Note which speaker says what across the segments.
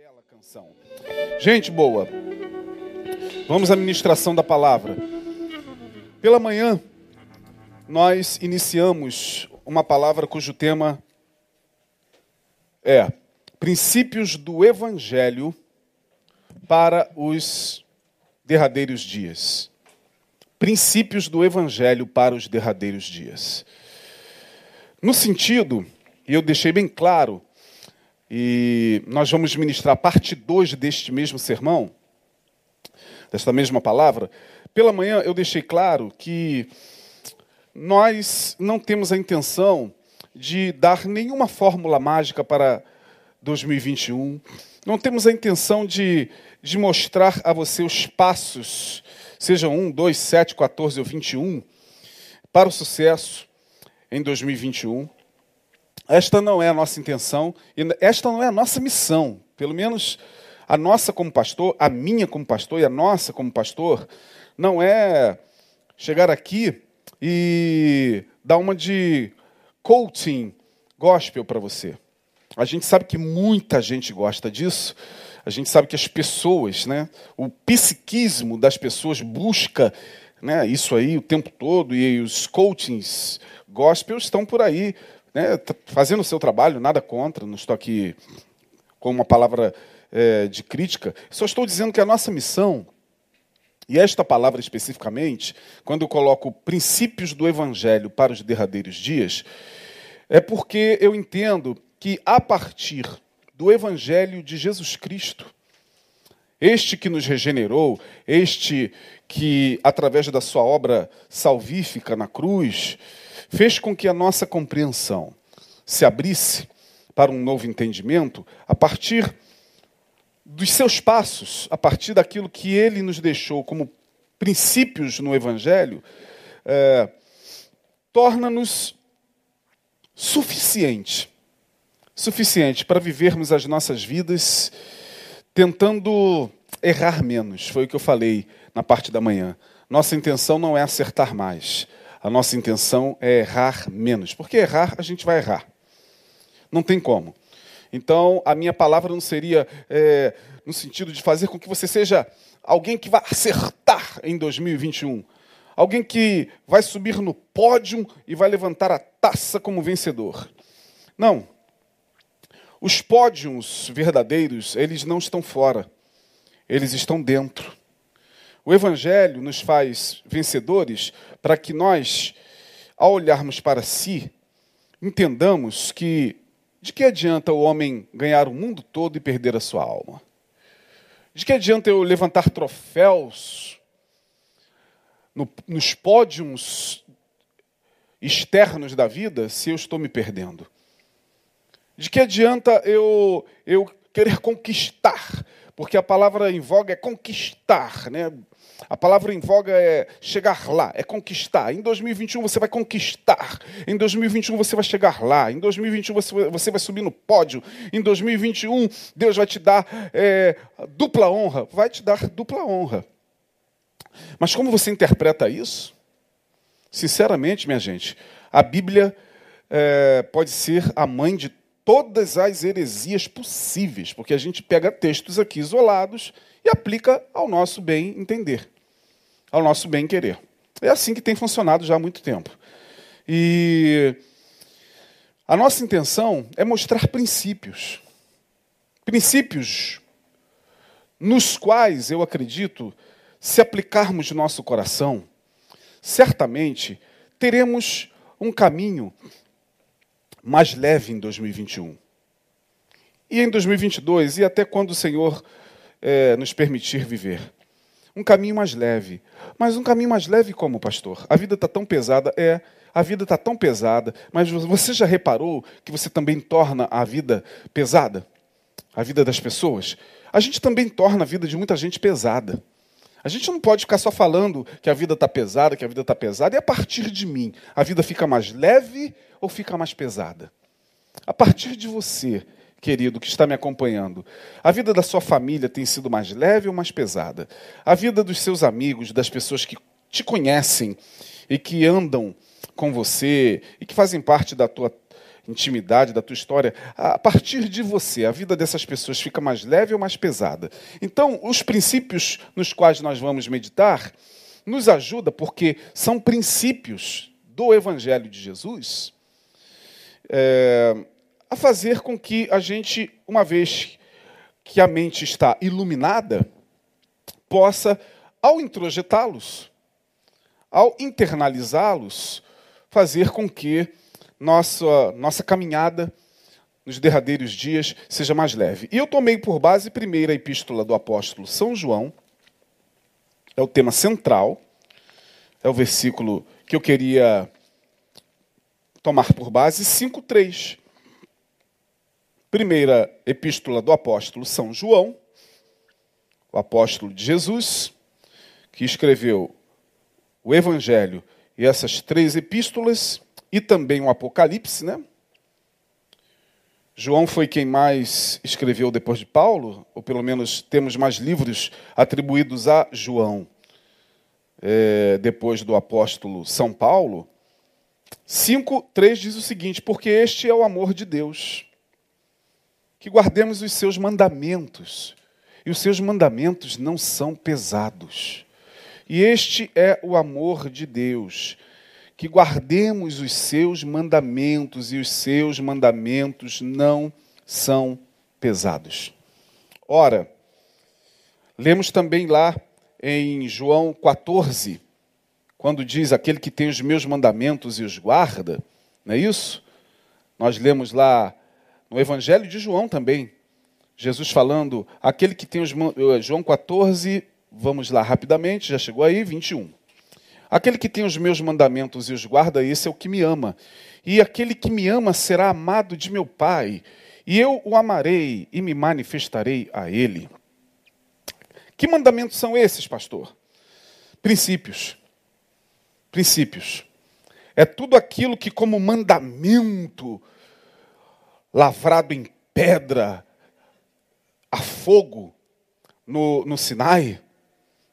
Speaker 1: bela canção. Gente boa, vamos à ministração da palavra. Pela manhã, nós iniciamos uma palavra cujo tema é Princípios do Evangelho para os derradeiros dias. Princípios do Evangelho para os derradeiros dias. No sentido, e eu deixei bem claro, e nós vamos ministrar parte 2 deste mesmo sermão, desta mesma palavra. Pela manhã eu deixei claro que nós não temos a intenção de dar nenhuma fórmula mágica para 2021. Não temos a intenção de, de mostrar a você os passos, sejam 1, 2, 7, 14 ou 21, para o sucesso em 2021. Esta não é a nossa intenção, esta não é a nossa missão. Pelo menos a nossa como pastor, a minha como pastor e a nossa como pastor, não é chegar aqui e dar uma de coaching gospel para você. A gente sabe que muita gente gosta disso. A gente sabe que as pessoas, né, o psiquismo das pessoas busca né, isso aí o tempo todo e os coachings gospel estão por aí né, fazendo o seu trabalho, nada contra, não estou aqui com uma palavra é, de crítica, só estou dizendo que a nossa missão, e esta palavra especificamente, quando eu coloco princípios do Evangelho para os derradeiros dias, é porque eu entendo que a partir do Evangelho de Jesus Cristo, este que nos regenerou, este que, através da sua obra salvífica na cruz, fez com que a nossa compreensão se abrisse para um novo entendimento a partir dos seus passos, a partir daquilo que ele nos deixou como princípios no Evangelho, é, torna-nos suficiente, suficiente para vivermos as nossas vidas tentando errar menos. Foi o que eu falei na parte da manhã. Nossa intenção não é acertar mais, a nossa intenção é errar menos. Porque errar, a gente vai errar. Não tem como. Então, a minha palavra não seria é, no sentido de fazer com que você seja alguém que vai acertar em 2021. Alguém que vai subir no pódio e vai levantar a taça como vencedor. Não. Os pódios verdadeiros, eles não estão fora. Eles estão dentro. O Evangelho nos faz vencedores para que nós, ao olharmos para si, entendamos que de que adianta o homem ganhar o mundo todo e perder a sua alma? De que adianta eu levantar troféus no, nos pódios externos da vida se eu estou me perdendo? De que adianta eu, eu querer conquistar? Porque a palavra em voga é conquistar, né? A palavra em voga é chegar lá, é conquistar. Em 2021 você vai conquistar. Em 2021 você vai chegar lá. Em 2021 você, vai subir no pódio. Em 2021 Deus vai te dar é, dupla honra. Vai te dar dupla honra. Mas como você interpreta isso? Sinceramente, minha gente, a Bíblia é, pode ser a mãe de todas as heresias possíveis, porque a gente pega textos aqui isolados e aplica ao nosso bem entender, ao nosso bem querer. É assim que tem funcionado já há muito tempo. E a nossa intenção é mostrar princípios. Princípios nos quais eu acredito, se aplicarmos nosso coração, certamente teremos um caminho mais leve em 2021. E em 2022, e até quando o Senhor é, nos permitir viver. Um caminho mais leve. Mas um caminho mais leve como, pastor? A vida está tão pesada. É, a vida está tão pesada. Mas você já reparou que você também torna a vida pesada? A vida das pessoas? A gente também torna a vida de muita gente pesada. A gente não pode ficar só falando que a vida está pesada, que a vida está pesada, e a partir de mim, a vida fica mais leve ou fica mais pesada? A partir de você, querido, que está me acompanhando, a vida da sua família tem sido mais leve ou mais pesada? A vida dos seus amigos, das pessoas que te conhecem e que andam com você e que fazem parte da tua intimidade, da tua história, a partir de você, a vida dessas pessoas fica mais leve ou mais pesada. Então, os princípios nos quais nós vamos meditar nos ajuda porque são princípios do Evangelho de Jesus é, a fazer com que a gente, uma vez que a mente está iluminada, possa, ao introjetá-los, ao internalizá-los, fazer com que nossa, nossa caminhada nos derradeiros dias seja mais leve. E eu tomei por base a primeira epístola do apóstolo São João, é o tema central, é o versículo que eu queria tomar por base, 5.3. Primeira epístola do apóstolo São João, o apóstolo de Jesus, que escreveu o Evangelho e essas três epístolas, e também o Apocalipse, né? João foi quem mais escreveu depois de Paulo, ou pelo menos temos mais livros atribuídos a João, é, depois do apóstolo São Paulo. 5, 3 diz o seguinte: Porque este é o amor de Deus, que guardemos os seus mandamentos, e os seus mandamentos não são pesados. E este é o amor de Deus, que guardemos os seus mandamentos, e os seus mandamentos não são pesados. Ora, lemos também lá em João 14, quando diz aquele que tem os meus mandamentos e os guarda, não é isso? Nós lemos lá no Evangelho de João também, Jesus falando, aquele que tem os eh, João 14, Vamos lá rapidamente, já chegou aí, 21. Aquele que tem os meus mandamentos e os guarda, esse é o que me ama. E aquele que me ama será amado de meu Pai, e eu o amarei e me manifestarei a ele. Que mandamentos são esses, pastor? Princípios. Princípios. É tudo aquilo que, como mandamento, lavrado em pedra, a fogo, no, no Sinai,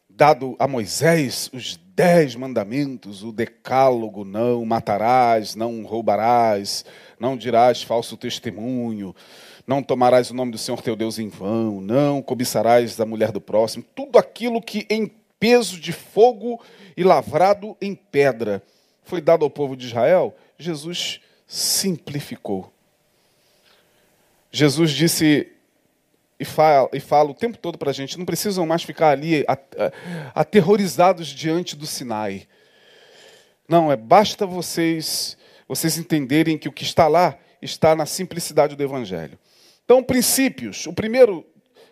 Speaker 1: dado a Moisés os dez mandamentos, o decálogo, não matarás, não roubarás, não dirás falso testemunho, não tomarás o nome do Senhor teu Deus em vão, não cobiçarás a mulher do próximo, tudo aquilo que em peso de fogo e lavrado em pedra foi dado ao povo de Israel, Jesus simplificou. Jesus disse: e fala, e fala o tempo todo para a gente, não precisam mais ficar ali aterrorizados diante do Sinai. Não, é basta vocês vocês entenderem que o que está lá está na simplicidade do Evangelho. Então, princípios. O primeiro,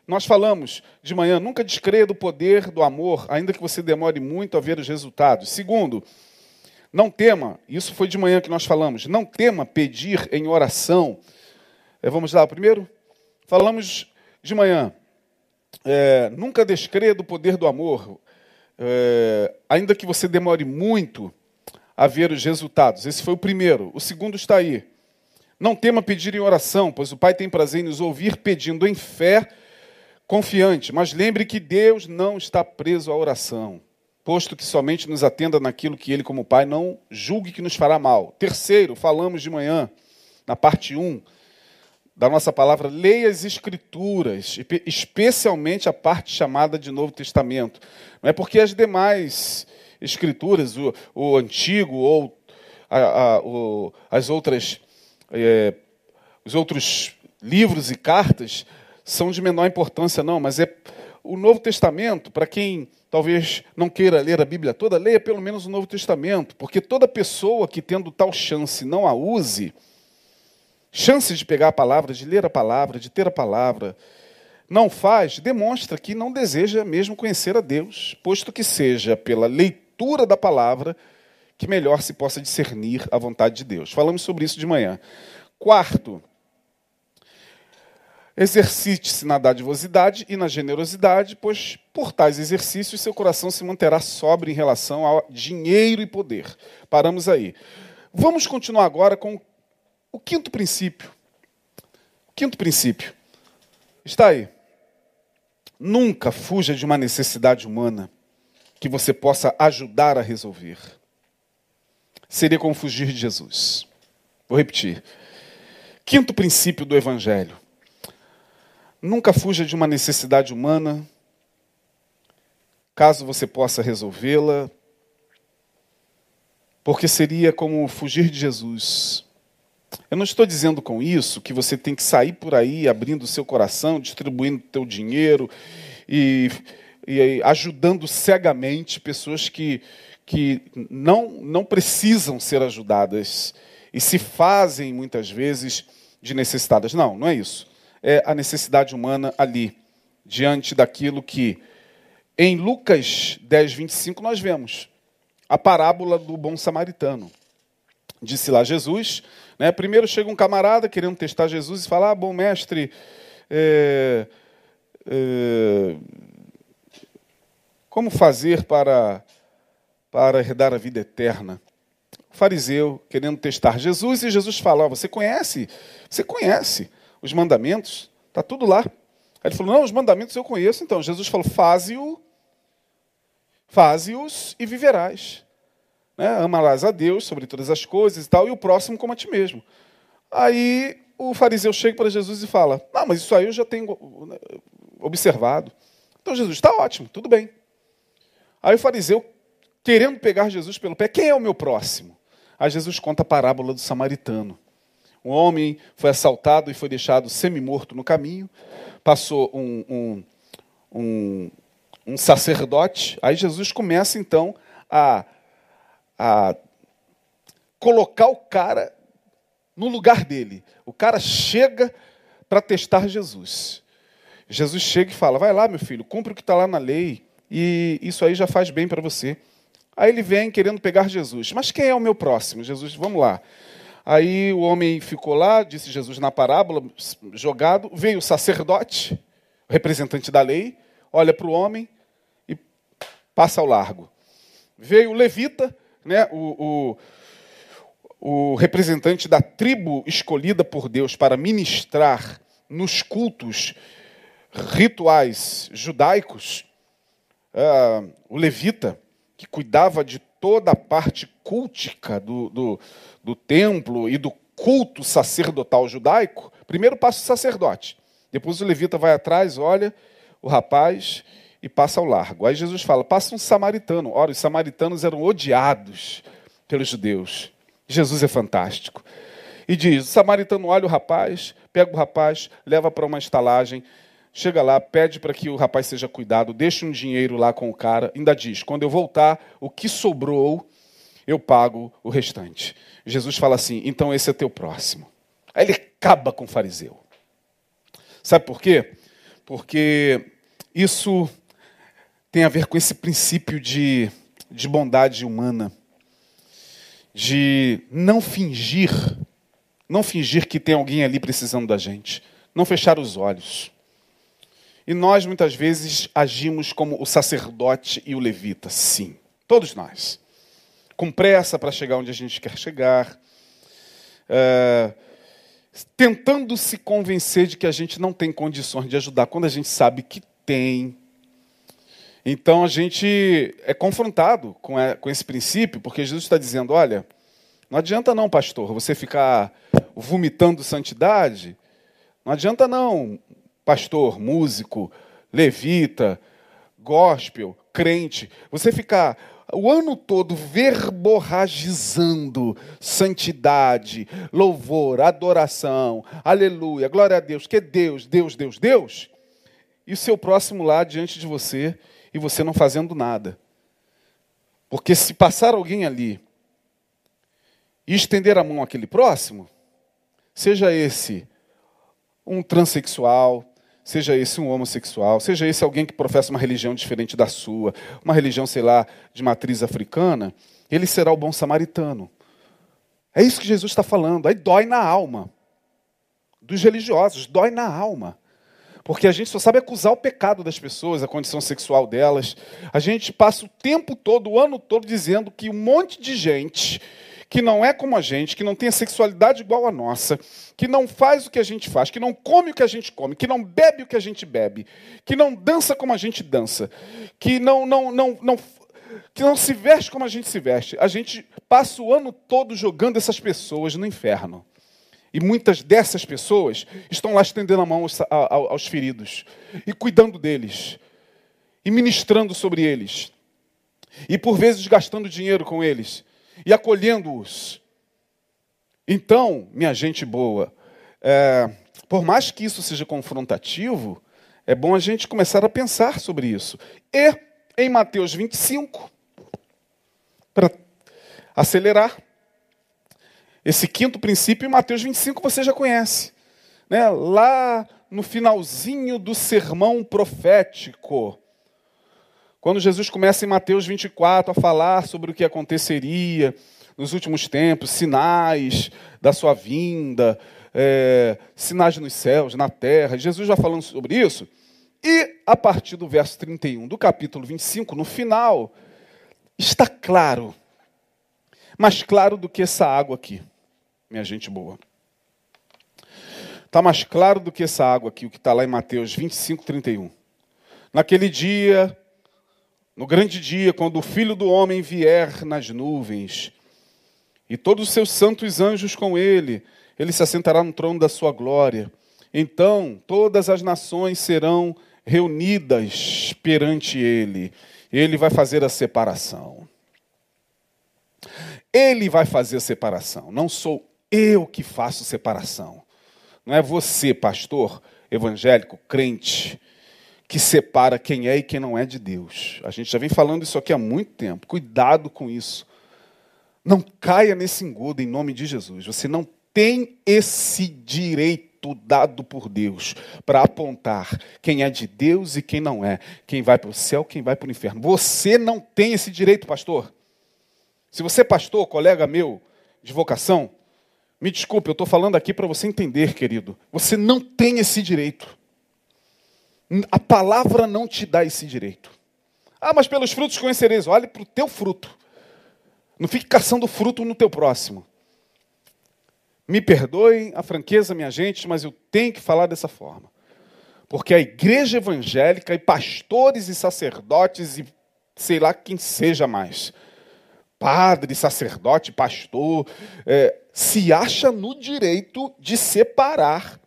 Speaker 1: nós falamos de manhã, nunca descreia do poder do amor, ainda que você demore muito a ver os resultados. Segundo, não tema, isso foi de manhã que nós falamos, não tema pedir em oração. É, vamos lá, primeiro? Falamos de manhã, é, nunca descreia do poder do amor, é, ainda que você demore muito a ver os resultados. Esse foi o primeiro. O segundo está aí. Não tema pedir em oração, pois o Pai tem prazer em nos ouvir pedindo em fé, confiante. Mas lembre que Deus não está preso à oração, posto que somente nos atenda naquilo que Ele, como Pai, não julgue que nos fará mal. Terceiro, falamos de manhã, na parte 1, da nossa palavra, leia as Escrituras, especialmente a parte chamada de Novo Testamento. Não é porque as demais Escrituras, o, o Antigo ou a, a, o, as outras, é, os outros livros e cartas são de menor importância, não, mas é o Novo Testamento, para quem talvez não queira ler a Bíblia toda, leia pelo menos o Novo Testamento, porque toda pessoa que tendo tal chance não a use, chances de pegar a palavra, de ler a palavra, de ter a palavra, não faz, demonstra que não deseja mesmo conhecer a Deus, posto que seja pela leitura da palavra que melhor se possa discernir a vontade de Deus. Falamos sobre isso de manhã. Quarto, exercite-se na dadivosidade e na generosidade, pois por tais exercícios seu coração se manterá sóbrio em relação ao dinheiro e poder. Paramos aí. Vamos continuar agora com o quinto princípio. O quinto princípio. Está aí. Nunca fuja de uma necessidade humana que você possa ajudar a resolver. Seria como fugir de Jesus. Vou repetir. Quinto princípio do Evangelho. Nunca fuja de uma necessidade humana, caso você possa resolvê-la, porque seria como fugir de Jesus. Eu não estou dizendo com isso que você tem que sair por aí abrindo o seu coração, distribuindo o teu dinheiro e, e ajudando cegamente pessoas que, que não, não precisam ser ajudadas e se fazem muitas vezes de necessitadas. Não, não é isso. É a necessidade humana ali, diante daquilo que em Lucas 10, 25 nós vemos a parábola do bom samaritano. Disse lá Jesus, né, primeiro chega um camarada querendo testar Jesus e fala, ah, bom mestre, é, é, como fazer para, para herdar a vida eterna? Fariseu querendo testar Jesus e Jesus fala, você conhece, você conhece os mandamentos, está tudo lá. Aí ele falou, não, os mandamentos eu conheço, então Jesus falou, faze-o Faze-os e viverás. Né? Amarás a Deus sobre todas as coisas e tal, e o próximo como a ti mesmo. Aí o fariseu chega para Jesus e fala: Não, mas isso aí eu já tenho né, observado. Então Jesus, está ótimo, tudo bem. Aí o fariseu, querendo pegar Jesus pelo pé, quem é o meu próximo? Aí Jesus conta a parábola do samaritano. Um homem foi assaltado e foi deixado semi-morto no caminho. Passou um, um, um, um sacerdote. Aí Jesus começa então a, a colocar o cara no lugar dele. O cara chega para testar Jesus. Jesus chega e fala: Vai lá, meu filho, cumpre o que está lá na lei, e isso aí já faz bem para você. Aí ele vem querendo pegar Jesus. Mas quem é o meu próximo? Jesus, vamos lá. Aí o homem ficou lá, disse Jesus na parábola, jogado. Veio o sacerdote, representante da lei, olha para o homem, passa ao largo. Veio o levita, né, o, o, o representante da tribo escolhida por Deus para ministrar nos cultos rituais judaicos, uh, o levita, que cuidava de toda a parte cultica do, do, do templo e do culto sacerdotal judaico, primeiro passa o sacerdote, depois o levita vai atrás, olha o rapaz e passa ao largo. Aí Jesus fala: passa um samaritano. Ora, os samaritanos eram odiados pelos judeus. Jesus é fantástico. E diz: o samaritano olha o rapaz, pega o rapaz, leva para uma estalagem, chega lá, pede para que o rapaz seja cuidado, deixa um dinheiro lá com o cara, ainda diz: quando eu voltar, o que sobrou, eu pago o restante. Jesus fala assim: então esse é teu próximo. Aí ele acaba com o fariseu. Sabe por quê? Porque isso tem a ver com esse princípio de, de bondade humana, de não fingir, não fingir que tem alguém ali precisando da gente, não fechar os olhos. E nós muitas vezes agimos como o sacerdote e o levita, sim, todos nós, com pressa para chegar onde a gente quer chegar, é, tentando se convencer de que a gente não tem condições de ajudar, quando a gente sabe que tem, então a gente é confrontado com, com esse princípio, porque Jesus está dizendo: olha, não adianta não, pastor, você ficar vomitando santidade. Não adianta não, pastor, músico, levita, gospel, crente, você ficar o ano todo verborragizando santidade, louvor, adoração, aleluia, glória a Deus, que é Deus, Deus, Deus, Deus, e o seu próximo lá diante de você e você não fazendo nada. Porque se passar alguém ali e estender a mão àquele próximo, seja esse um transexual, seja esse um homossexual, seja esse alguém que professa uma religião diferente da sua, uma religião, sei lá, de matriz africana, ele será o bom samaritano. É isso que Jesus está falando. Aí dói na alma dos religiosos, dói na alma. Porque a gente só sabe acusar o pecado das pessoas, a condição sexual delas. A gente passa o tempo todo, o ano todo, dizendo que um monte de gente que não é como a gente, que não tem a sexualidade igual a nossa, que não faz o que a gente faz, que não come o que a gente come, que não bebe o que a gente bebe, que não dança como a gente dança, que não, não, não, não, que não se veste como a gente se veste. A gente passa o ano todo jogando essas pessoas no inferno. E muitas dessas pessoas estão lá estendendo a mão aos, aos feridos e cuidando deles e ministrando sobre eles e por vezes gastando dinheiro com eles e acolhendo-os. Então, minha gente boa, é, por mais que isso seja confrontativo, é bom a gente começar a pensar sobre isso. E em Mateus 25, para acelerar, esse quinto princípio, em Mateus 25, você já conhece. Né? Lá no finalzinho do sermão profético, quando Jesus começa em Mateus 24 a falar sobre o que aconteceria nos últimos tempos, sinais da sua vinda, é, sinais nos céus, na terra, Jesus já falando sobre isso. E a partir do verso 31 do capítulo 25, no final, está claro, mais claro do que essa água aqui minha gente boa. Está mais claro do que essa água aqui, o que está lá em Mateus 25, 31. Naquele dia, no grande dia, quando o Filho do Homem vier nas nuvens, e todos os seus santos anjos com ele, ele se assentará no trono da sua glória. Então, todas as nações serão reunidas perante ele. Ele vai fazer a separação. Ele vai fazer a separação. Não sou eu que faço separação. Não é você, pastor, evangélico, crente, que separa quem é e quem não é de Deus. A gente já vem falando isso aqui há muito tempo. Cuidado com isso. Não caia nesse engodo em nome de Jesus. Você não tem esse direito dado por Deus para apontar quem é de Deus e quem não é, quem vai para o céu, quem vai para o inferno. Você não tem esse direito, pastor. Se você é pastor, colega meu de vocação, me desculpe, eu estou falando aqui para você entender, querido. Você não tem esse direito. A palavra não te dá esse direito. Ah, mas pelos frutos conhecereis. Olhe para o teu fruto. Não fique caçando fruto no teu próximo. Me perdoem a franqueza, minha gente, mas eu tenho que falar dessa forma. Porque a igreja evangélica e pastores e sacerdotes e sei lá quem seja mais, padre, sacerdote, pastor, é, se acha no direito de separar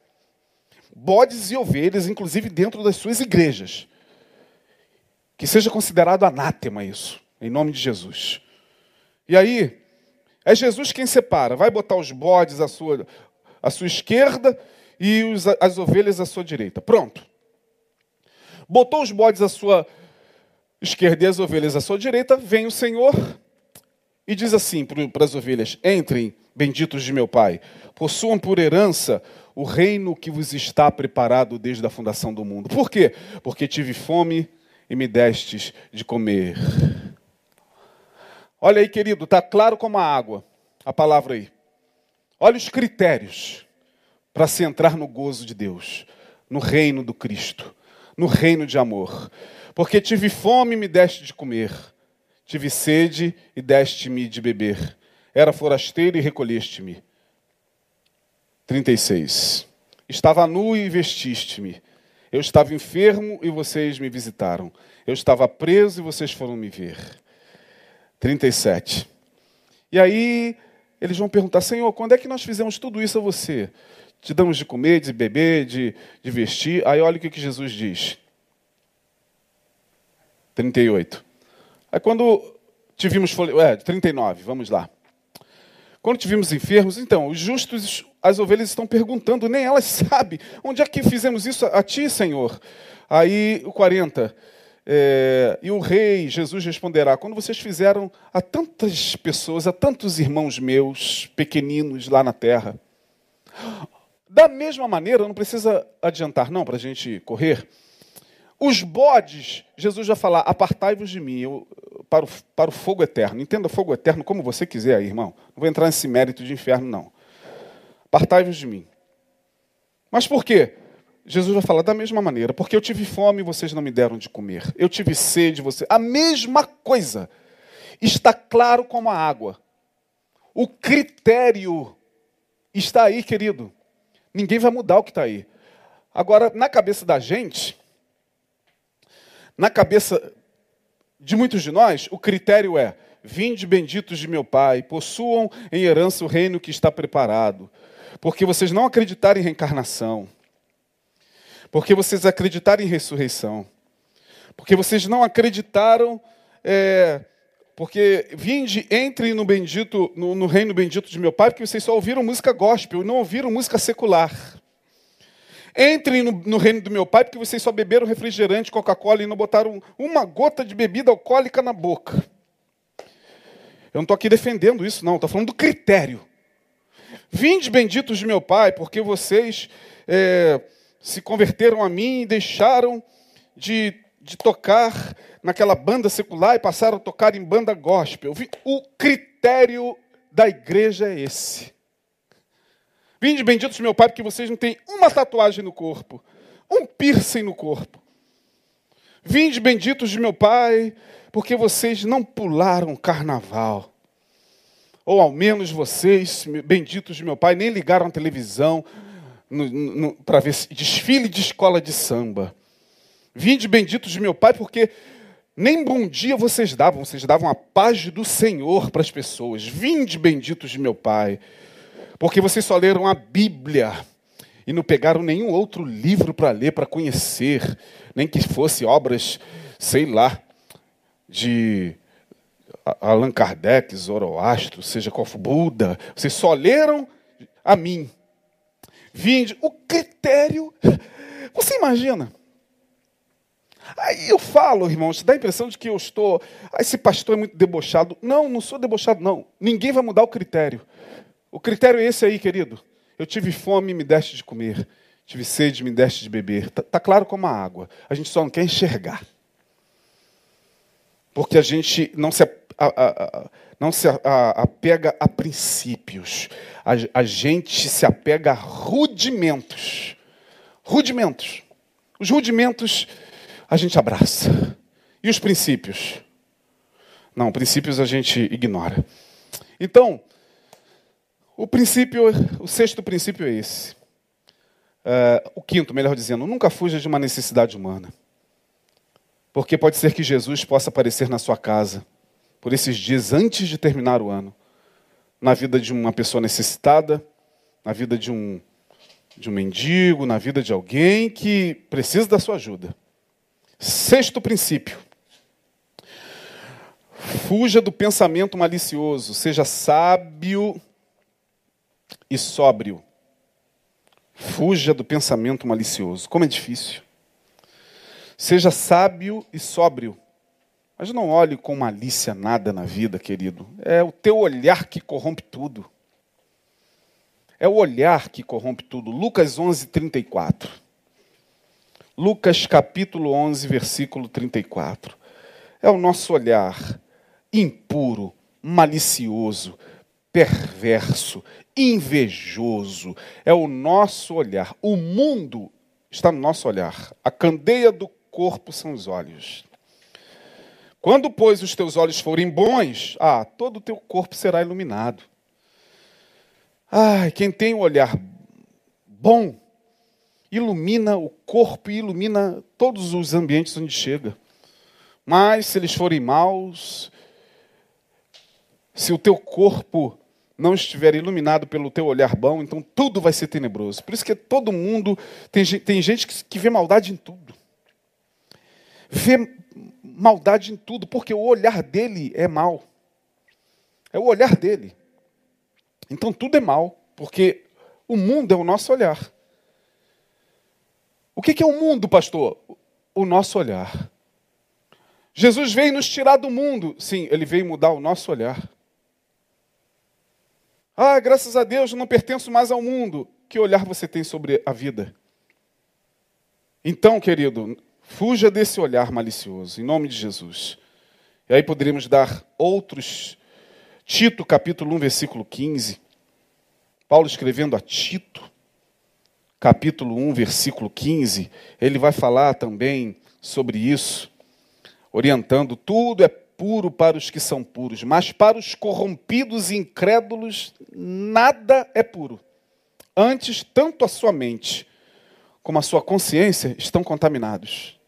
Speaker 1: bodes e ovelhas, inclusive dentro das suas igrejas. Que seja considerado anátema isso, em nome de Jesus. E aí, é Jesus quem separa. Vai botar os bodes à sua, à sua esquerda e os, as ovelhas à sua direita. Pronto. Botou os bodes à sua esquerda e as ovelhas à sua direita, vem o Senhor e diz assim para as ovelhas: Entrem, benditos de meu Pai, possuam por herança o reino que vos está preparado desde a fundação do mundo. Por quê? Porque tive fome e me destes de comer. Olha aí, querido, está claro como a água, a palavra aí. Olha os critérios para se entrar no gozo de Deus, no reino do Cristo, no reino de amor. Porque tive fome e me deste de comer Tive sede e deste-me de beber. Era forasteiro e recolheste-me. 36. Estava nu e vestiste-me. Eu estava enfermo e vocês me visitaram. Eu estava preso e vocês foram me ver. 37. E aí eles vão perguntar: Senhor, quando é que nós fizemos tudo isso a você? Te damos de comer, de beber, de, de vestir. Aí olha o que, Jesus diz. 38. Aí quando tivemos. É, 39, vamos lá. Quando tivemos enfermos, então, os justos, as ovelhas estão perguntando, nem elas sabem, onde é que fizemos isso a, ti, Senhor? Aí o 40. É, e o rei Jesus responderá: Quando vocês fizeram a tantas pessoas, a tantos irmãos meus, pequeninos lá na terra. Da mesma maneira, não precisa adiantar, não, para a gente correr. Os bodes, Jesus vai falar: apartai-vos de mim, eu, para, o, para o fogo eterno. Entenda fogo eterno como você quiser aí, irmão. Não vou entrar nesse mérito de inferno, não. Apartai-vos de mim. Mas por quê? Jesus vai falar da mesma maneira, porque eu tive fome e vocês não me deram de comer. Eu tive sede, você. A mesma coisa. Está claro como a água. O critério está aí, querido. Ninguém vai mudar o que está aí. Agora, na cabeça da gente, na cabeça de muitos de nós, o critério é: vinde benditos de meu Pai, possuam em herança o reino que está preparado. porque vocês não acreditaram em reencarnação, porque vocês acreditaram em ressurreição, porque vocês não acreditaram, é, porque vinde, entre no bendito, no, no reino bendito de meu Pai, porque vocês só ouviram música gospel, não ouviram música secular. Entrem no, no, reino do meu pai, porque vocês só beberam refrigerante, Coca-Cola e não botaram uma gota de bebida alcoólica na boca. Eu não estou aqui defendendo isso, não, estou falando do critério. Vinde benditos de meu pai, porque vocês é, se converteram a mim e deixaram de, de tocar naquela banda secular e passaram a tocar em banda gospel. O critério da igreja é esse. Vinde benditos de meu Pai, porque vocês não têm uma tatuagem no corpo, um piercing no corpo. Vinde benditos de meu Pai, porque vocês não pularam carnaval. Ou ao menos vocês, benditos de meu Pai, nem ligaram a televisão para ver desfile de escola de samba. Vinde benditos de meu Pai, porque nem bom dia vocês davam, vocês davam a paz do Senhor para as pessoas. Vinde benditos de meu Pai porque vocês só leram a Bíblia e não pegaram nenhum outro livro para ler, para conhecer, nem que fosse obras, sei lá, de Allan Kardec, Zoroastro, seja qual for, Buda. Vocês só leram a mim. Vinde. O critério. Você imagina? Aí eu falo, irmãos, dá a impressão de que eu estou. Ah, esse pastor é muito debochado. Não, não sou debochado, não. Ninguém vai mudar o critério. O critério é esse aí, querido. Eu tive fome, me deste de comer. Tive sede, me deste de beber. Está tá claro como a água. A gente só não quer enxergar. Porque a gente não se, a, a, a, não se apega a princípios. A, gente se apega a rudimentos. Rudimentos. Os rudimentos a gente abraça. E os princípios? Não, princípios a gente ignora. Então, o princípio, o sexto princípio é esse. Uh, o quinto, melhor dizendo, nunca fuja de uma necessidade humana. Porque pode ser que Jesus possa aparecer na sua casa por esses dias antes de terminar o ano, na vida de uma pessoa necessitada, na vida de um, de um mendigo, na vida de alguém que precisa da sua ajuda. Sexto princípio. Fuja do pensamento malicioso, seja sábio e sóbrio. Fuja do pensamento malicioso. Como é difícil. Seja sábio e sóbrio. Mas não olhe com malícia nada na vida, querido. É o teu olhar que corrompe tudo. É o olhar que corrompe tudo. Lucas 11, 34. Lucas capítulo 11, versículo 34. É o nosso olhar impuro, malicioso, perverso, invejoso. É o nosso olhar. O mundo está no nosso olhar. A candeia do corpo são os olhos. Quando, pois, os teus olhos forem bons, ah, todo o teu corpo será iluminado. Ai, quem tem o um olhar bom, ilumina o corpo e ilumina todos os ambientes onde chega. Mas se eles forem maus, se o teu corpo não estiver iluminado pelo teu olhar bom, então tudo vai ser tenebroso. Por isso que todo mundo, tem, tem gente que, que vê maldade em tudo. Vê maldade em tudo, porque o olhar dele é mal. É o olhar dele. Então tudo é mal, porque o mundo é o nosso olhar. O que é o mundo, pastor? O nosso olhar. Jesus veio nos tirar do mundo. Sim, ele veio mudar o nosso olhar. Ah, graças a Deus, não pertenço mais ao mundo. Que olhar você tem sobre a vida? Então, querido, fuja desse olhar malicioso, em nome de Jesus. E aí poderíamos dar outros. Tito, capítulo 1, versículo 15. Paulo escrevendo a Tito, capítulo 1, versículo 15, ele vai falar também sobre isso, orientando: tudo é puro para os que são puros, mas para os corrompidos e incrédulos nada é puro. Antes, tanto a sua mente como a sua consciência estão contaminados.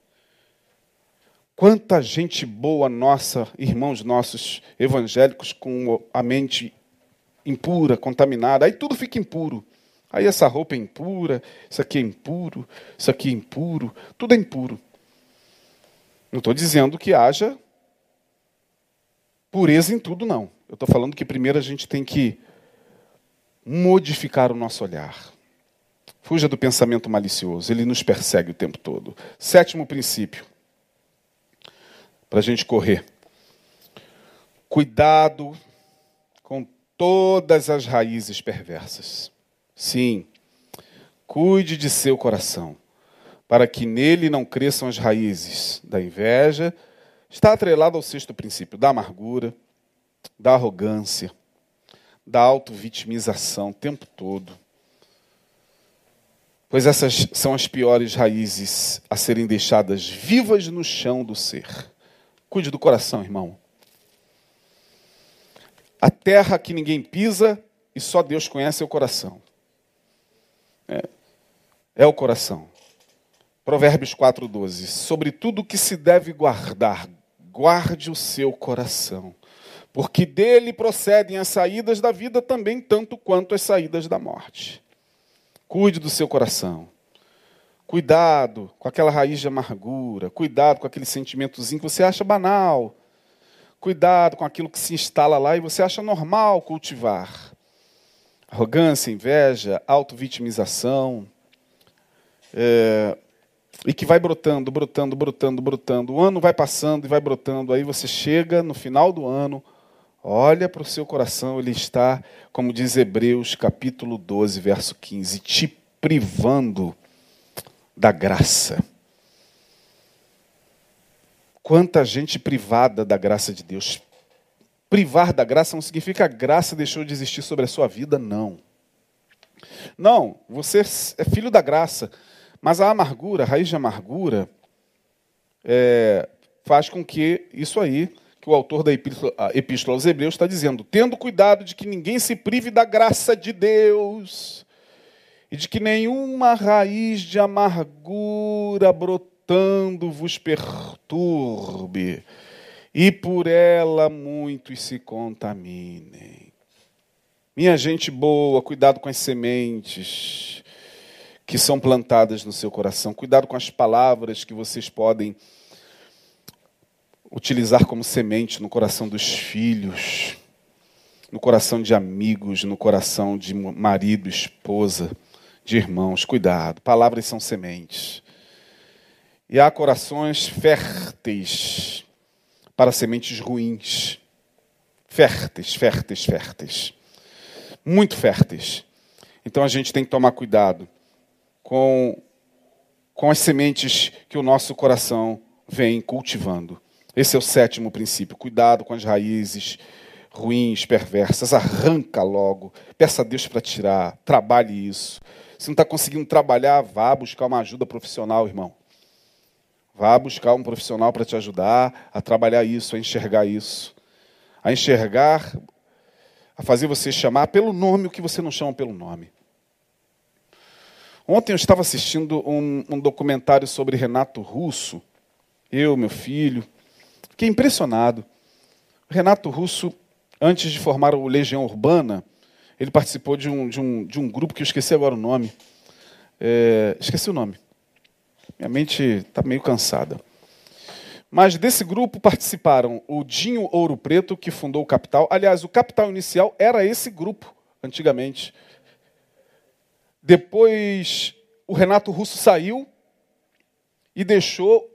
Speaker 1: Quanta gente boa nossa, irmãos nossos evangélicos, com a mente impura, contaminada, aí tudo fica impuro. Aí essa roupa é impura, isso aqui é impuro, isso aqui é impuro, tudo é impuro. Não estou dizendo que haja pureza em tudo, não. Eu estou falando que primeiro a gente tem que modificar o nosso olhar. Fuja do pensamento malicioso, ele nos persegue o tempo todo. Sétimo princípio, para a gente correr. Cuidado com todas as raízes perversas. Sim, cuide de seu coração, para que nele não cresçam as raízes da inveja. Está atrelado ao sexto princípio, da amargura, da arrogância, da auto-vitimização o tempo todo. Pois essas são as piores raízes a serem deixadas vivas no chão do ser. Cuide do coração, irmão. A terra que ninguém pisa e só Deus conhece é o coração. É, é o coração. Provérbios 4,12. Sobre tudo que se deve guardar, guarde o seu coração, porque dele procedem as saídas da vida também, tanto quanto as saídas da morte. Cuide do seu coração. Cuidado com aquela raiz de amargura, cuidado com aquele sentimentozinho que você acha banal, Cuidado com aquilo que se instala lá e você acha normal cultivar. Arrogância, inveja, auto-vitimização. É, e que vai brotando, brotando, brotando, brotando. O ano vai passando e vai brotando. Aí você chega no final do ano, olha para o seu coração, ele está, como diz Hebreus capítulo 12, verso 15, te privando da graça. Quanta gente privada da graça de Deus. Privar da graça não significa a graça deixou de existir sobre a sua vida, não. Não, você é filho da graça, mas a amargura, a raiz de amargura, é, faz com que isso aí, que o autor da epístola, epístola aos Hebreus está dizendo, tendo cuidado de que ninguém se prive da graça de Deus, e de que nenhuma raiz de amargura brotou tentando vos perturbe, e por ela muitos se contaminem. Minha gente boa, cuidado com as sementes que são plantadas no seu coração, cuidado com as palavras que vocês podem utilizar como semente no coração dos filhos, no coração de amigos, no coração de marido, esposa, de irmãos. Cuidado, palavras são sementes. E há corações férteis para sementes ruins. Férteis, férteis, férteis. Muito férteis. Então a gente tem que tomar cuidado com, com as sementes que o nosso coração vem cultivando. Esse é o sétimo princípio. Cuidado com as raízes ruins, perversas. Arranca logo. Peça a Deus para tirar. Trabalhe isso. Se não está conseguindo trabalhar, vá buscar uma ajuda profissional, irmão. Vá buscar um profissional para te ajudar a trabalhar isso, a enxergar isso. A enxergar, a fazer você chamar pelo nome o que você não chama pelo nome. Ontem eu estava assistindo um, um documentário sobre Renato Russo, eu, meu filho. Fiquei impressionado. Renato Russo, antes de formar o Legião Urbana, ele participou de um, de um, de um grupo que eu esqueci agora o nome. É, esqueci o nome. Minha mente está meio cansada. Mas desse grupo participaram o Dinho Ouro Preto, que fundou o Capital. Aliás, o Capital inicial era esse grupo, antigamente. Depois, o Renato Russo saiu e deixou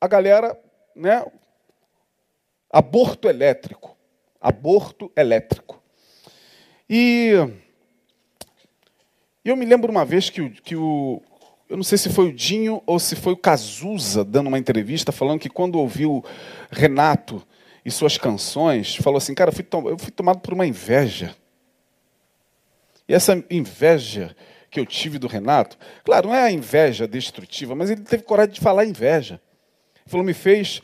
Speaker 1: a galera, né? Aborto elétrico. Aborto elétrico. E eu me lembro uma vez que o, que o eu não sei se foi o Dinho ou se foi o Cazuza dando uma entrevista falando que quando ouviu Renato e suas canções, falou assim, cara, eu fui, eu fui tomado por uma inveja. E essa inveja que eu tive do Renato, claro, não é a inveja destrutiva, mas ele teve coragem de falar inveja. Ele falou, me fez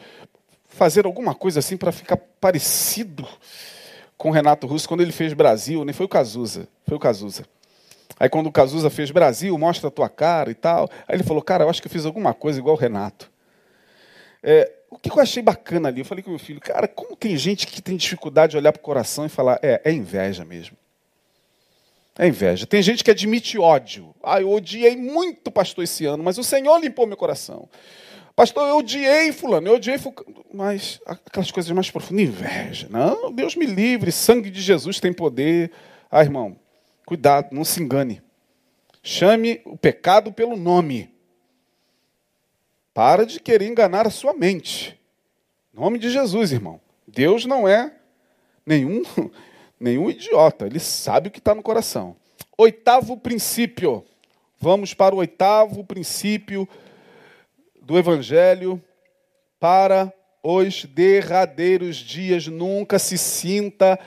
Speaker 1: fazer alguma coisa assim para ficar parecido com o Renato Russo quando ele fez Brasil, nem foi o Cazuza, foi o Cazuza. Aí quando o Cazuza fez Brasil, mostra a tua cara e tal. Aí ele falou, cara, eu acho que eu fiz alguma coisa igual o Renato. É, o que eu achei bacana ali? Eu falei com meu filho, cara, como tem gente que tem dificuldade de olhar para o coração e falar, é, é inveja mesmo. É inveja. Tem gente que admite ódio. Ah, eu odiei muito pastor esse ano, mas o Senhor limpou meu coração. Pastor, eu odiei fulano, eu odiei fulano. Mas aquelas coisas mais profundas, inveja. Não, Deus me livre, sangue de Jesus tem poder. Ah, irmão, cuidado, não se engane. Chame o pecado pelo nome. Para de querer enganar a sua mente. Nome de Jesus, irmão. Deus não é nenhum, nenhum idiota. Ele sabe o que está no coração. Oitavo princípio. Vamos para o oitavo princípio do Evangelho para os derradeiros dias. Nunca se sinta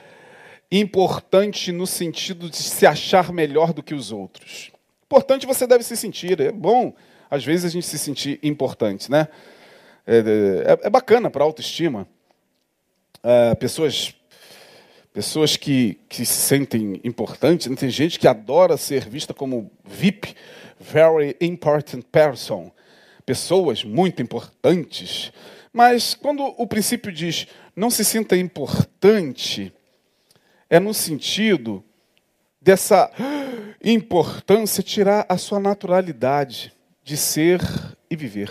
Speaker 1: importante no sentido de se achar melhor do que os outros. Importante você deve se sentir. É bom, às vezes, a gente se sentir importante, né? É, é, é bacana para a autoestima. É, pessoas pessoas que, que se sentem importantes. Né? Tem gente que adora ser vista como VIP, very important person. Pessoas muito importantes. Mas quando o princípio diz não se sinta importante, é no sentido dessa importância tirar a sua naturalidade de ser e viver.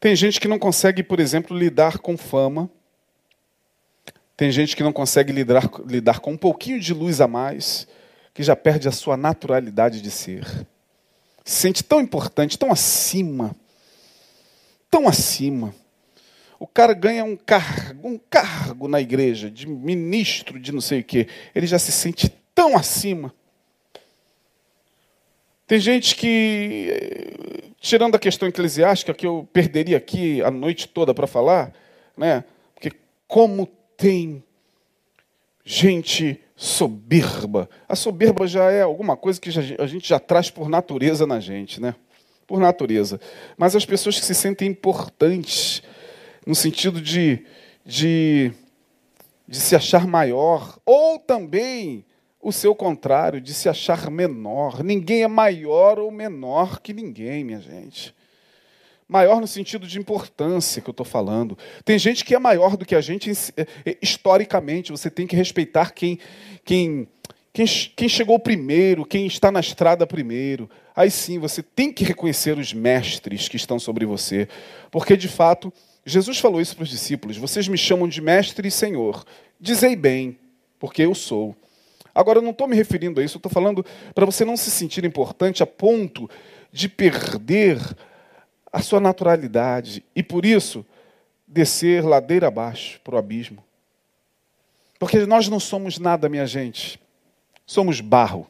Speaker 1: Tem gente que não consegue, por exemplo, lidar com fama. Tem gente que não consegue lidar, lidar com um pouquinho de luz a mais, que já perde a sua naturalidade de ser. Se sente tão importante, tão acima, tão acima. O cara ganha um cargo, um cargo na igreja, de ministro de não sei o quê. Ele já se sente tão acima. Tem gente que, tirando a questão eclesiástica, que eu perderia aqui a noite toda para falar, né? Porque como tem gente soberba. A soberba já é alguma coisa que a gente já traz por natureza na gente, né? Por natureza. Mas as pessoas que se sentem importantes, no sentido de, de, de se achar maior, ou também o seu contrário, de se achar menor. Ninguém é maior ou menor que ninguém, minha gente. Maior no sentido de importância que eu estou falando. Tem gente que é maior do que a gente é, é, historicamente. Você tem que respeitar quem, quem, quem, quem chegou primeiro, quem está na estrada primeiro. Aí sim, você tem que reconhecer os mestres que estão sobre você. Porque, de fato, Jesus falou isso para os discípulos: Vocês me chamam de mestre e senhor. Dizei bem, porque eu sou. Agora, eu não estou me referindo a isso, eu estou falando para você não se sentir importante a ponto de perder a sua naturalidade e, por isso, descer ladeira abaixo para o abismo. Porque nós não somos nada, minha gente. Somos barro.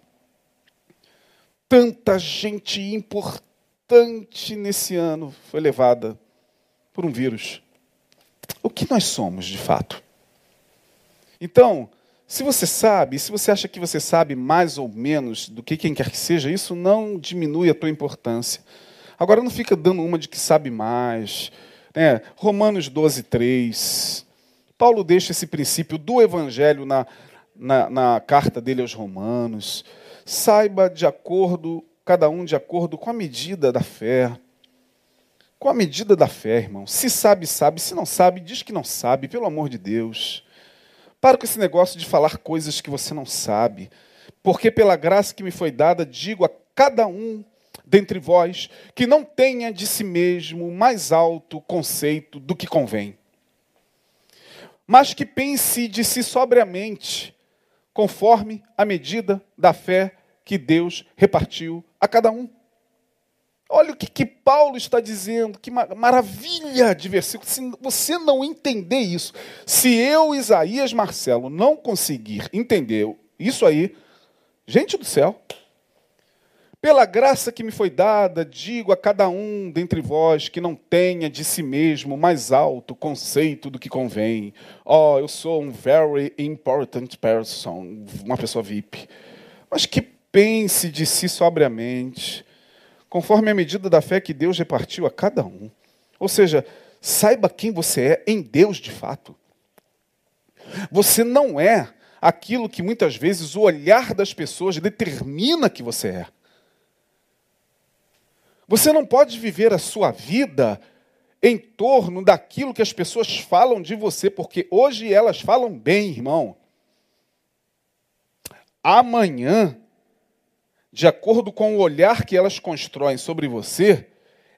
Speaker 1: Tanta gente importante nesse ano foi levada por um vírus. O que nós somos, de fato? Então, se você sabe, se você acha que você sabe mais ou menos do que quem quer que seja, isso não diminui a tua importância. Agora não fica dando uma de que sabe mais. Né? Romanos 12, 3. Paulo deixa esse princípio do Evangelho na, na, na carta dele aos Romanos. Saiba de acordo, cada um de acordo com a medida da fé com a medida da fé, irmão. Se sabe, sabe. Se não sabe, diz que não sabe, pelo amor de Deus. Para com esse negócio de falar coisas que você não sabe. Porque pela graça que me foi dada, digo a cada um dentre vós que não tenha de si mesmo mais alto conceito do que convém. Mas que pense de si sobriamente, conforme a medida da fé que Deus repartiu a cada um. Olha o que, que Paulo está dizendo, que maravilha de versículo. Se você não entender isso, se eu, Isaías Marcelo, não conseguir entender isso aí, gente do céu, pela graça que me foi dada, digo a cada um dentre vós que não tenha de si mesmo mais alto conceito do que convém. Oh, eu sou um very important person, uma pessoa VIP. Mas que pense de si sobriamente conforme a medida da fé que Deus repartiu a cada um. Ou seja, saiba quem você é em Deus de fato. Você não é aquilo que muitas vezes o olhar das pessoas determina que você é. Você não pode viver a sua vida em torno daquilo que as pessoas falam de você, porque hoje elas falam bem, irmão. amanhã, de acordo com o olhar que elas constroem sobre você,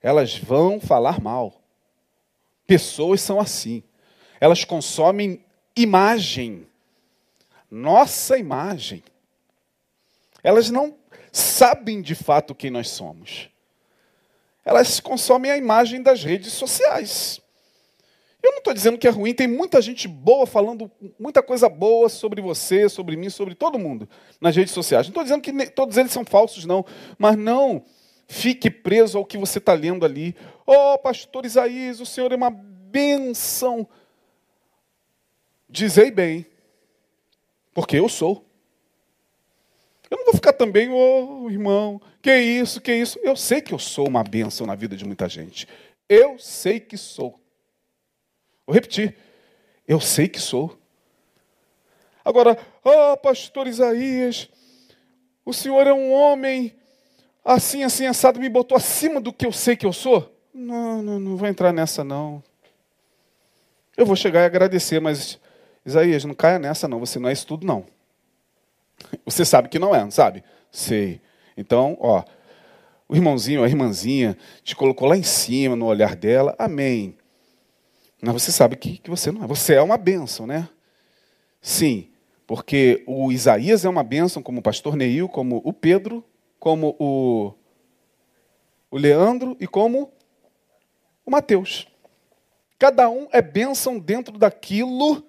Speaker 1: elas vão falar mal. Pessoas são assim. Elas consomem imagem. Nossa imagem. Elas não sabem de fato quem nós somos. Elas consomem a imagem das redes sociais. Eu não estou dizendo que é ruim, tem muita gente boa falando muita coisa boa sobre você, sobre mim, sobre todo mundo nas redes sociais. Não estou dizendo que todos eles são falsos, não. Mas não fique preso ao que você está lendo ali. Oh, pastor Isaías, o senhor é uma bênção. Dizei bem, porque eu sou. Eu não vou ficar também, ô oh, irmão, que isso, que isso. Eu sei que eu sou uma bênção na vida de muita gente. Eu sei que sou. Vou repetir. Eu sei que sou. Agora, ah, oh, pastor Isaías, o senhor é um homem assim, assim, assado, me botou acima do que eu sei que eu sou? Não, não, não vou entrar nessa, não. Eu vou chegar e agradecer, mas, Isaías, não caia nessa, não. Você não é isso tudo, não. Você sabe que não é, não sabe? Sei. Então, ó, o irmãozinho, a irmãzinha, te colocou lá em cima, no olhar dela, amém. Mas você sabe que, que você não é. Você é uma bênção, né? Sim, porque o Isaías é uma bênção, como o pastor Neil, como o Pedro, como o, o Leandro e como o Mateus. Cada um é bênção dentro daquilo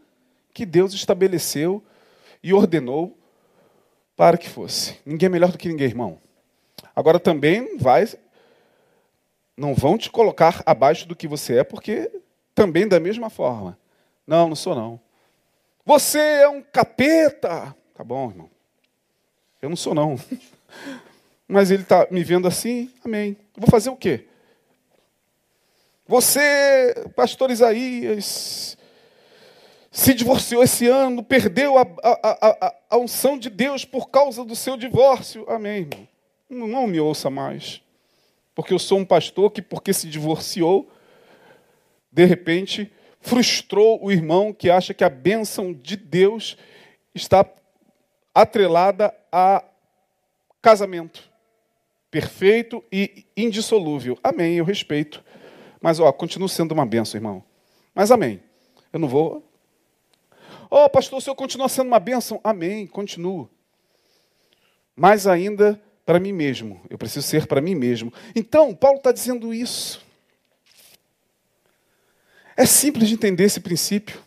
Speaker 1: que Deus estabeleceu e ordenou para que fosse. Ninguém é melhor do que ninguém, irmão. Agora também vai não vão te colocar abaixo do que você é, porque também da mesma forma. Não, não sou não. Você é um capeta. Tá bom, irmão. Eu não sou não. Mas ele está me vendo assim, amém. vou fazer o quê? Você, pastor Isaías, se divorciou esse ano, perdeu a, a, a, a unção de Deus por causa do seu divórcio. Amém, irmão. Não, não me ouça mais. Porque eu sou um pastor que, porque se divorciou, de repente, frustrou o irmão que acha que a bênção de Deus está atrelada a casamento perfeito e indissolúvel. Amém, eu respeito. Mas, ó, continuo sendo uma benção, irmão. Mas amém. Eu não vou. Ó, oh, pastor, o senhor continua sendo uma benção? Amém, continuo. Mais ainda para mim mesmo. Eu preciso ser para mim mesmo. Então, Paulo está dizendo isso. É simples de entender esse princípio.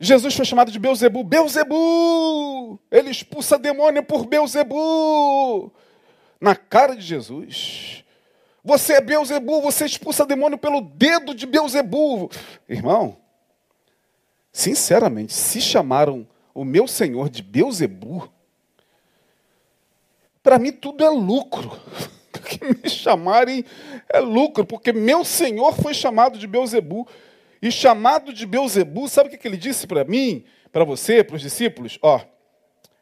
Speaker 1: Jesus foi chamado de Beuzebu. Beuzebu! Ele expulsa demônio por Beuzebu! Na cara de Jesus. Você é Beuzebu, você expulsa demônio pelo dedo de Beuzebu. Irmão, sinceramente, se chamaram o meu Senhor de Beuzebu, para mim tudo é lucro. que me chamarem é lucro, porque meu Senhor foi chamado de Beuzebu. E chamado de Beuzebu, sabe o que ele disse para mim, para você, para os discípulos? Ó,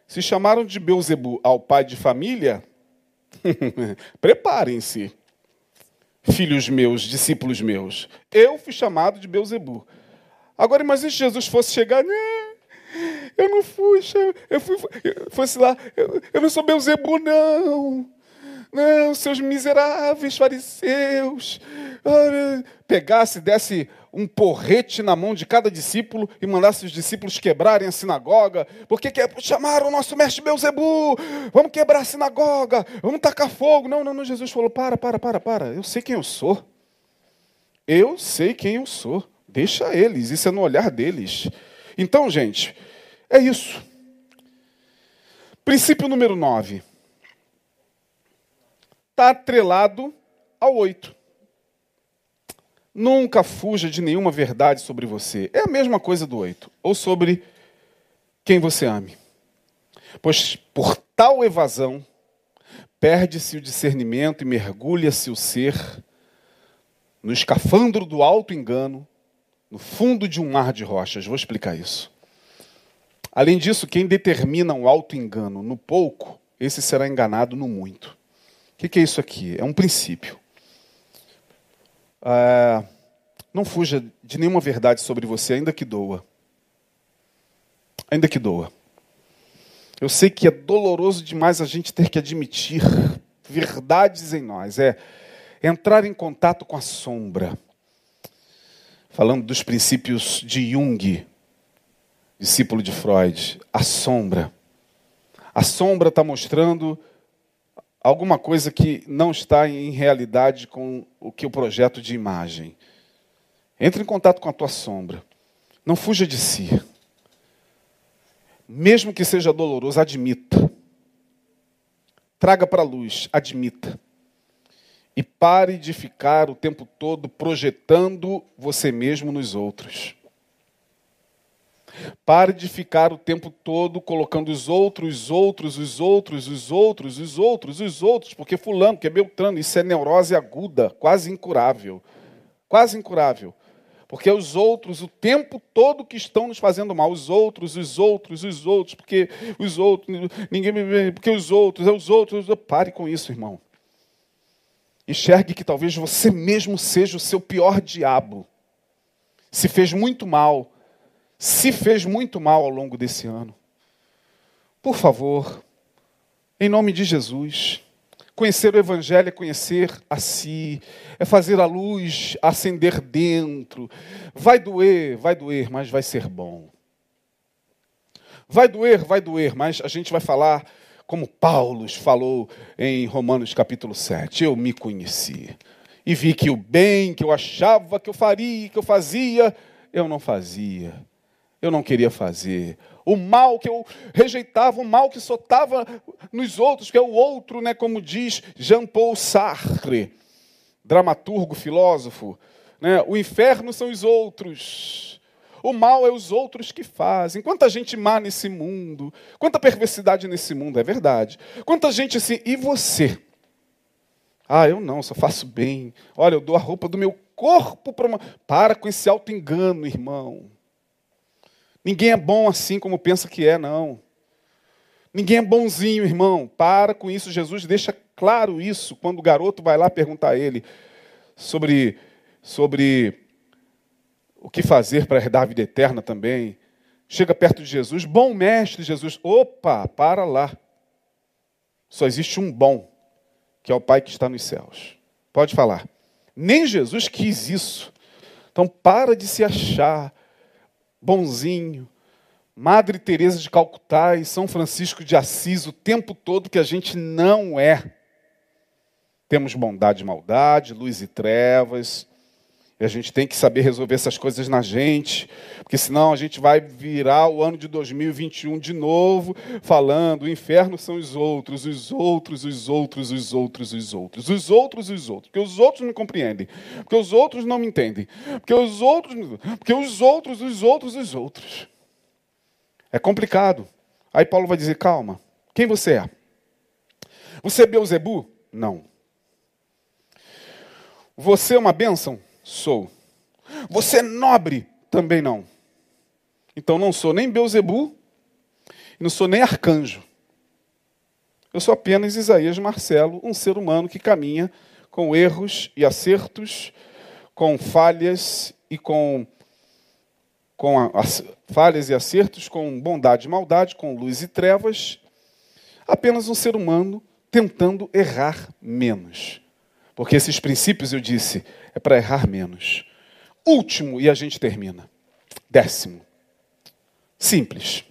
Speaker 1: se chamaram de Beuzebu ao pai de família, preparem-se, filhos meus, discípulos meus. Eu fui chamado de Beuzebu. Agora imagine se Jesus fosse chegar, eu não fui, eu fui, fosse lá, eu, eu não sou Beuzebu, não. Não, seus miseráveis fariseus. Pegasse, desse um porrete na mão de cada discípulo e mandasse os discípulos quebrarem a sinagoga, porque quer, chamaram o nosso mestre Beuzebu, vamos quebrar a sinagoga, vamos tacar fogo. Não, não, não, Jesus falou, para, para, para, para, eu sei quem eu sou. Eu sei quem eu sou. Deixa eles, isso é no olhar deles. Então, gente, é isso. Princípio número 9. Está atrelado ao 8. Nunca fuja de nenhuma verdade sobre você. É a mesma coisa do oito. Ou sobre quem você ame. Pois por tal evasão, perde-se o discernimento e mergulha-se o ser no escafandro do alto engano, no fundo de um mar de rochas. Vou explicar isso. Além disso, quem determina o alto engano no pouco, esse será enganado no muito. O que é isso aqui? É um princípio. Ah, não fuja de nenhuma verdade sobre você, ainda que doa. Ainda que doa. Eu sei que é doloroso demais a gente ter que admitir verdades em nós, é entrar em contato com a sombra. Falando dos princípios de Jung, discípulo de Freud, a sombra. A sombra está mostrando alguma coisa que não está em realidade com o que o projeto de imagem. Entre em contato com a tua sombra. Não fuja de si. Mesmo que seja doloroso, admita. Traga para a luz, admita. E pare de ficar o tempo todo projetando você mesmo nos outros. Pare de ficar o tempo todo colocando os outros, os outros, os outros, os outros, os outros, os outros, porque fulano, que é Beltrano, isso é neurose aguda, quase incurável. Quase incurável. Porque os outros, o tempo todo que estão nos fazendo mal, os outros, os outros, os outros, porque os outros, ninguém me vê, porque os outros, é os outros. Pare com isso, irmão. Enxergue que talvez você mesmo seja o seu pior diabo. Se fez muito mal, se fez muito mal ao longo desse ano. Por favor, em nome de Jesus, Conhecer o Evangelho é conhecer a si, é fazer a luz acender dentro. Vai doer, vai doer, mas vai ser bom. Vai doer, vai doer, mas a gente vai falar como Paulo falou em Romanos capítulo 7. Eu me conheci e vi que o bem que eu achava que eu faria, que eu fazia, eu não fazia. Eu não queria fazer o mal que eu rejeitava, o mal que só estava nos outros, que é o outro, né, como diz Jean-Paul Sartre, dramaturgo, filósofo. Né, o inferno são os outros. O mal é os outros que fazem. Quanta gente má nesse mundo. Quanta perversidade nesse mundo, é verdade. Quanta gente assim, e você? Ah, eu não, só faço bem. Olha, eu dou a roupa do meu corpo para uma. Para com esse auto-engano, irmão. Ninguém é bom assim como pensa que é, não. Ninguém é bonzinho, irmão. Para com isso. Jesus deixa claro isso quando o garoto vai lá perguntar a ele sobre, sobre o que fazer para herdar a vida eterna também. Chega perto de Jesus, bom mestre, Jesus. Opa, para lá. Só existe um bom, que é o Pai que está nos céus. Pode falar. Nem Jesus quis isso. Então para de se achar bonzinho, Madre Teresa de Calcutá e São Francisco de Assis o tempo todo que a gente não é. Temos bondade e maldade, luz e trevas. E a gente tem que saber resolver essas coisas na gente, porque senão a gente vai virar o ano de 2021 de novo, falando: o inferno são os outros, os outros, os outros, os outros, os outros, os outros, os outros, porque os outros não compreendem, porque os outros não me entendem, porque os outros, porque os outros, os outros, os outros. É complicado. Aí Paulo vai dizer: calma, quem você é? Você é Beuzebu? Não. Você é uma bênção? Sou. Você é nobre? Também não. Então não sou nem Beuzebu, não sou nem arcanjo. Eu sou apenas Isaías Marcelo, um ser humano que caminha com erros e acertos, com falhas e com, com as, falhas e acertos, com bondade e maldade, com luz e trevas. Apenas um ser humano tentando errar menos. Porque esses princípios, eu disse, é para errar menos. Último, e a gente termina. Décimo. Simples.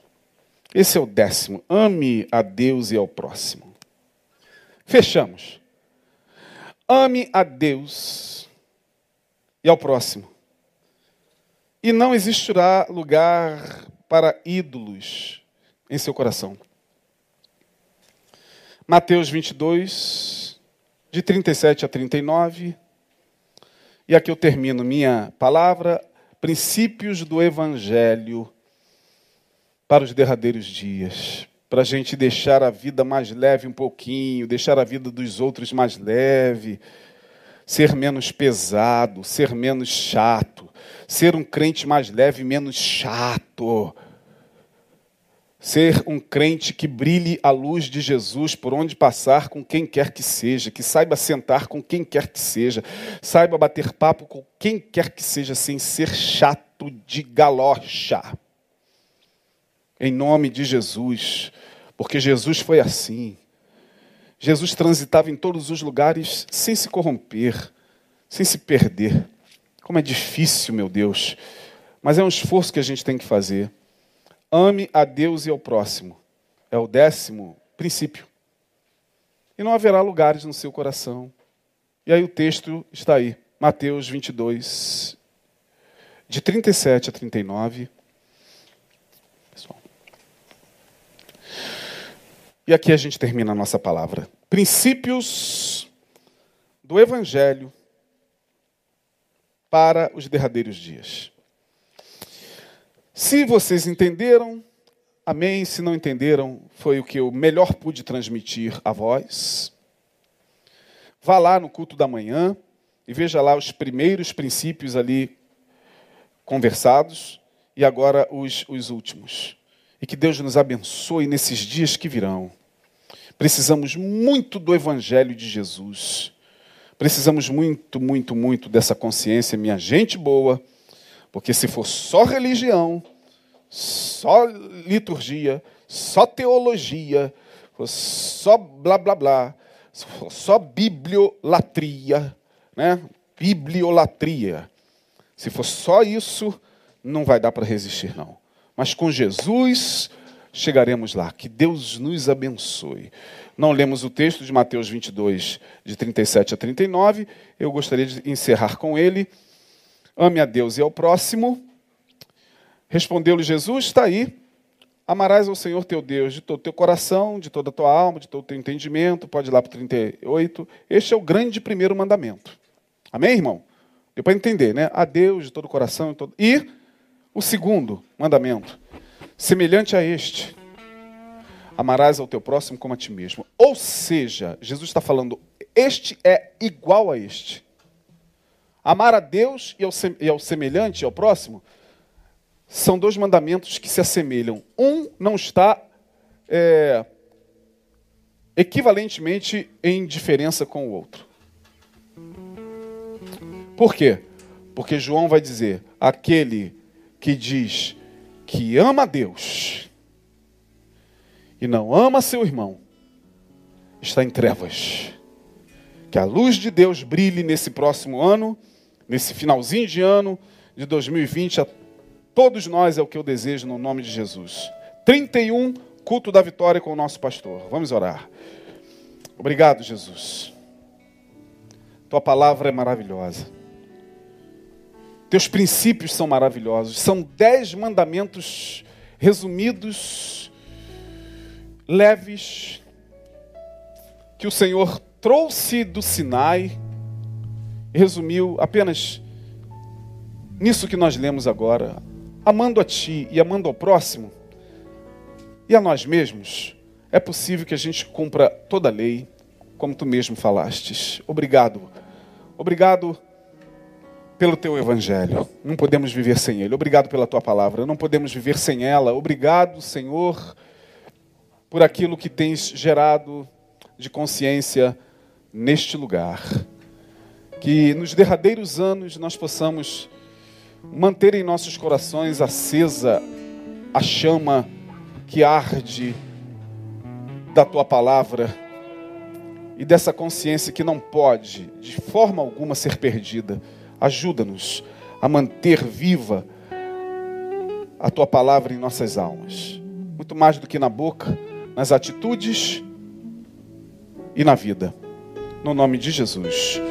Speaker 1: Esse é o décimo. Ame a Deus e ao próximo. Fechamos. Ame a Deus e ao próximo. E não existirá lugar para ídolos em seu coração. Mateus 22, de 37 a 39. E aqui eu termino minha palavra, princípios do Evangelho para os derradeiros dias. Para a gente deixar a vida mais leve um pouquinho, deixar a vida dos outros mais leve, ser menos pesado, ser menos chato, ser um crente mais leve, menos chato Ser um crente que brilhe a luz de Jesus por onde passar com quem quer que seja, que saiba sentar com quem quer que seja, saiba bater papo com quem quer que seja, sem ser chato de galocha. Em nome de Jesus Porque Jesus foi assim. Jesus transitava em todos os lugares sem se corromper, sem se perder. Como é difícil, meu Deus. Mas é um esforço que a gente tem que fazer. Ame a Deus e ao próximo. É o décimo princípio. E não haverá lugares no seu coração. E aí o texto está aí, Mateus 22, de 37 a 39. Pessoal. E aqui a gente termina a nossa palavra. Princípios do Evangelho para os derradeiros dias. Se vocês entenderam, amém. Se não entenderam, foi o que eu melhor pude transmitir a vós. Vá lá no culto da manhã e veja lá os primeiros princípios ali conversados e agora os, os últimos. E que Deus nos abençoe nesses dias que virão. Precisamos muito do Evangelho de Jesus. Precisamos muito, muito, muito dessa consciência, minha gente boa, porque se for só religião, só liturgia, só teologia, só blá blá blá, só bibliolatria, né? Bibliolatria. Se for só isso, não vai dar para resistir, não. Mas com Jesus chegaremos lá. Que Deus nos abençoe. Não lemos o texto de Mateus 22, de 37 a 39. Eu gostaria de encerrar com ele. Ame a Deus e ao próximo. Respondeu-lhe Jesus: está aí. Amarás ao Senhor teu Deus de todo teu coração, de toda a tua alma, de todo o teu entendimento. Pode ir lá para o 38. Este é o grande primeiro mandamento. Amém, irmão? Deu para entender, né? A Deus de todo o coração. Todo... E o segundo mandamento, semelhante a este: amarás ao teu próximo como a ti mesmo. Ou seja, Jesus está falando, este é igual a este. Amar a Deus e ao, semelhante, ao próximo, são dois mandamentos que se assemelham. Um não está é, equivalentemente em diferença com o outro. Por quê? Porque João vai dizer: aquele que diz que ama a Deus e não ama seu irmão está em trevas. Que a luz de Deus brilhe nesse próximo ano, nesse finalzinho de ano de 2020 a Todos nós é o que eu desejo no nome de Jesus. 31, culto da vitória com o nosso pastor. Vamos orar. Obrigado, Jesus. Tua palavra é maravilhosa. Teus princípios são maravilhosos. São dez mandamentos resumidos, leves, que o Senhor trouxe do Sinai resumiu apenas nisso que nós lemos agora amando a Ti e amando ao próximo, e a nós mesmos, é possível que a gente cumpra toda a lei, como Tu mesmo falastes. Obrigado. Obrigado pelo Teu Evangelho. Não podemos viver sem ele. Obrigado pela Tua palavra. Não podemos viver sem ela. Obrigado, Senhor, por aquilo que tens gerado de consciência neste lugar. Que nos derradeiros anos nós possamos manter em nossos corações acesa a chama que arde da tua palavra e dessa consciência que não pode, de forma alguma, ser perdida. Ajuda-nos a manter viva a tua palavra em nossas almas, muito mais do que na boca, nas atitudes e na vida. No nome de Jesus.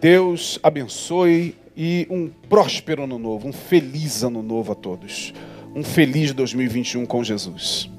Speaker 1: Deus abençoe e um próspero ano novo, um feliz ano novo a todos. Um feliz 2021 com Jesus.